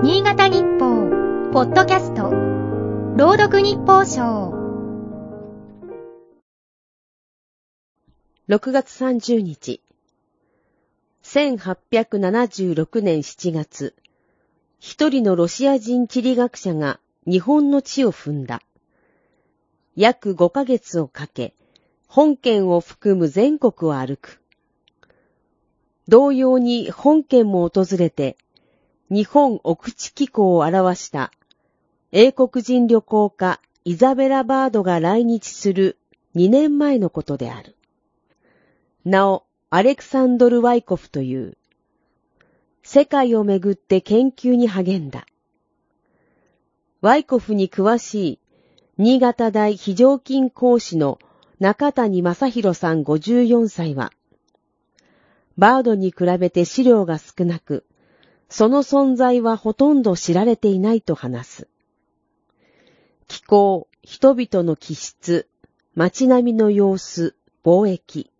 新潟日報、ポッドキャスト、朗読日報賞。6月30日。1876年7月、一人のロシア人地理学者が日本の地を踏んだ。約5ヶ月をかけ、本県を含む全国を歩く。同様に本県も訪れて、日本奥地機構を表した英国人旅行家イザベラ・バードが来日する2年前のことである。なお、アレクサンドル・ワイコフという、世界をめぐって研究に励んだ。ワイコフに詳しい、新潟大非常勤講師の中谷正宏さん54歳は、バードに比べて資料が少なく、その存在はほとんど知られていないと話す。気候、人々の気質、街並みの様子、貿易。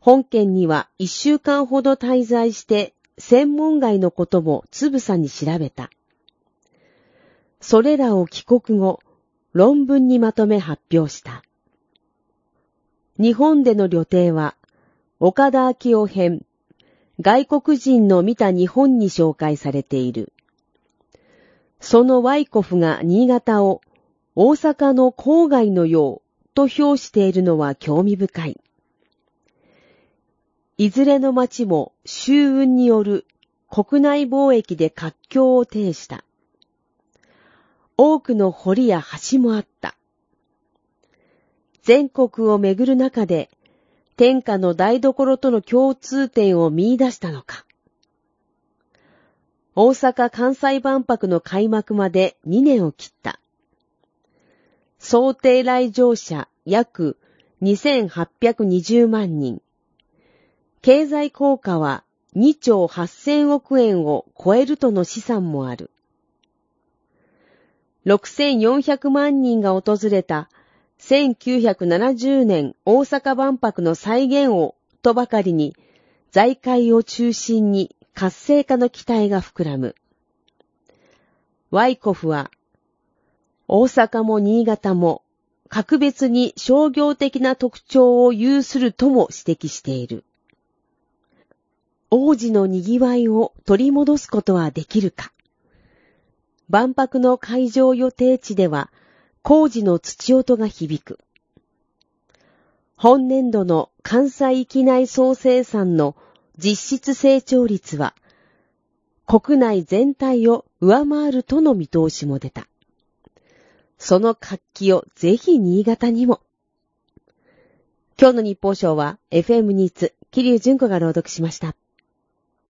本県には一週間ほど滞在して専門外のこともつぶさに調べた。それらを帰国後、論文にまとめ発表した。日本での旅程は、岡田明夫編、外国人の見た日本に紹介されている。そのワイコフが新潟を大阪の郊外のようと評しているのは興味深い。いずれの町も周運による国内貿易で活況を呈した。多くの堀や橋もあった。全国をめぐる中で天下の台所との共通点を見出したのか。大阪・関西万博の開幕まで2年を切った。想定来場者約2820万人。経済効果は2兆8000億円を超えるとの試算もある。6400万人が訪れた1970年大阪万博の再現をとばかりに財界を中心に活性化の期待が膨らむ。ワイコフは大阪も新潟も格別に商業的な特徴を有するとも指摘している。王子の賑わいを取り戻すことはできるか万博の会場予定地では工事の土音が響く。本年度の関西域内総生産の実質成長率は国内全体を上回るとの見通しも出た。その活気をぜひ新潟にも。今日の日報賞は FM ニーツ、桐生純子が朗読しました。